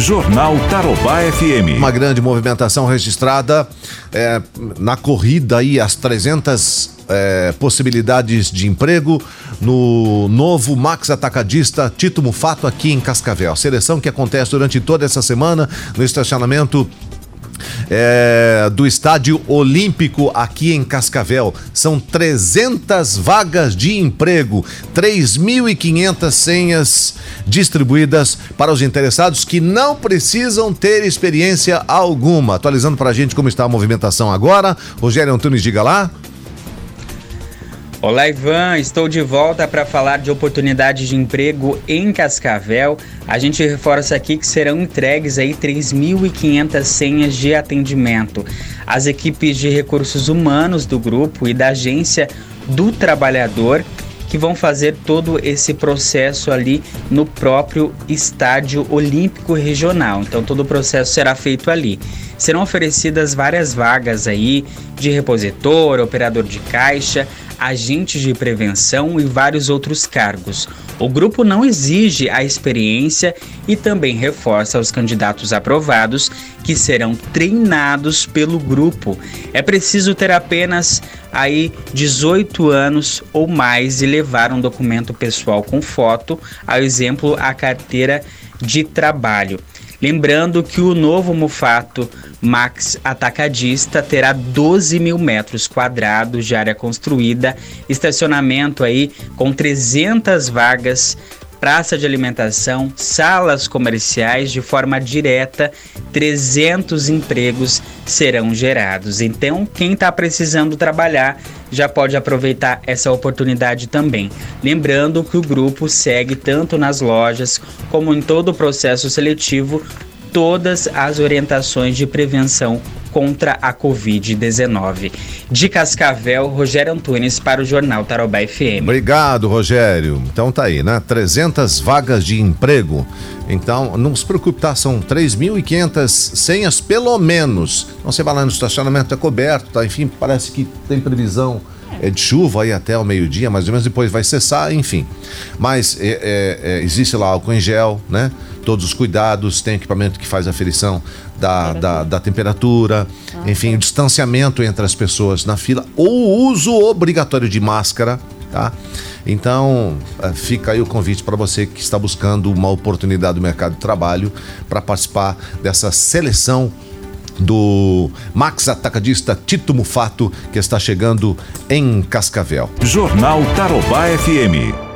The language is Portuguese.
Jornal Tarobá FM. Uma grande movimentação registrada é, na corrida aí, as 300 é, possibilidades de emprego no novo Max Atacadista Tito Mufato aqui em Cascavel. Seleção que acontece durante toda essa semana no estacionamento é, do Estádio Olímpico aqui em Cascavel. São 300 vagas de emprego, 3.500 senhas distribuídas para os interessados que não precisam ter experiência alguma. Atualizando para a gente como está a movimentação agora, Rogério Antunes, diga lá. Olá, Ivan. Estou de volta para falar de oportunidades de emprego em Cascavel. A gente reforça aqui que serão entregues aí 3.500 senhas de atendimento. As equipes de recursos humanos do grupo e da agência do trabalhador que vão fazer todo esse processo ali no próprio Estádio Olímpico Regional. Então todo o processo será feito ali. Serão oferecidas várias vagas aí de repositor, operador de caixa, agentes de prevenção e vários outros cargos. O grupo não exige a experiência e também reforça aos candidatos aprovados que serão treinados pelo grupo. É preciso ter apenas aí 18 anos ou mais e levar um documento pessoal com foto, ao exemplo, a carteira de trabalho. Lembrando que o novo Mufato Max Atacadista terá 12 mil metros quadrados de área construída, estacionamento aí com 300 vagas praça de alimentação, salas comerciais de forma direta, 300 empregos serão gerados. Então, quem está precisando trabalhar já pode aproveitar essa oportunidade também. Lembrando que o grupo segue tanto nas lojas como em todo o processo seletivo todas as orientações de prevenção contra a Covid-19. De Cascavel, Rogério Antunes para o Jornal Tarobá FM. Obrigado, Rogério. Então tá aí, né? 300 vagas de emprego. Então, não se preocupe, tá? São 3.500 senhas, pelo menos. Então, você vai lá no estacionamento, é coberto, tá? Enfim, parece que tem previsão é, de chuva aí até o meio-dia, mais ou menos, depois vai cessar, enfim. Mas é, é, é, existe lá álcool em gel, né? Todos os cuidados, tem equipamento que faz aferição da, da, da temperatura, ah, enfim, o distanciamento entre as pessoas na fila, ou o uso obrigatório de máscara, tá? Então, é, fica aí o convite para você que está buscando uma oportunidade do mercado de trabalho para participar dessa seleção do Max Atacadista Tito Mufato, que está chegando em Cascavel. Jornal Tarobá FM.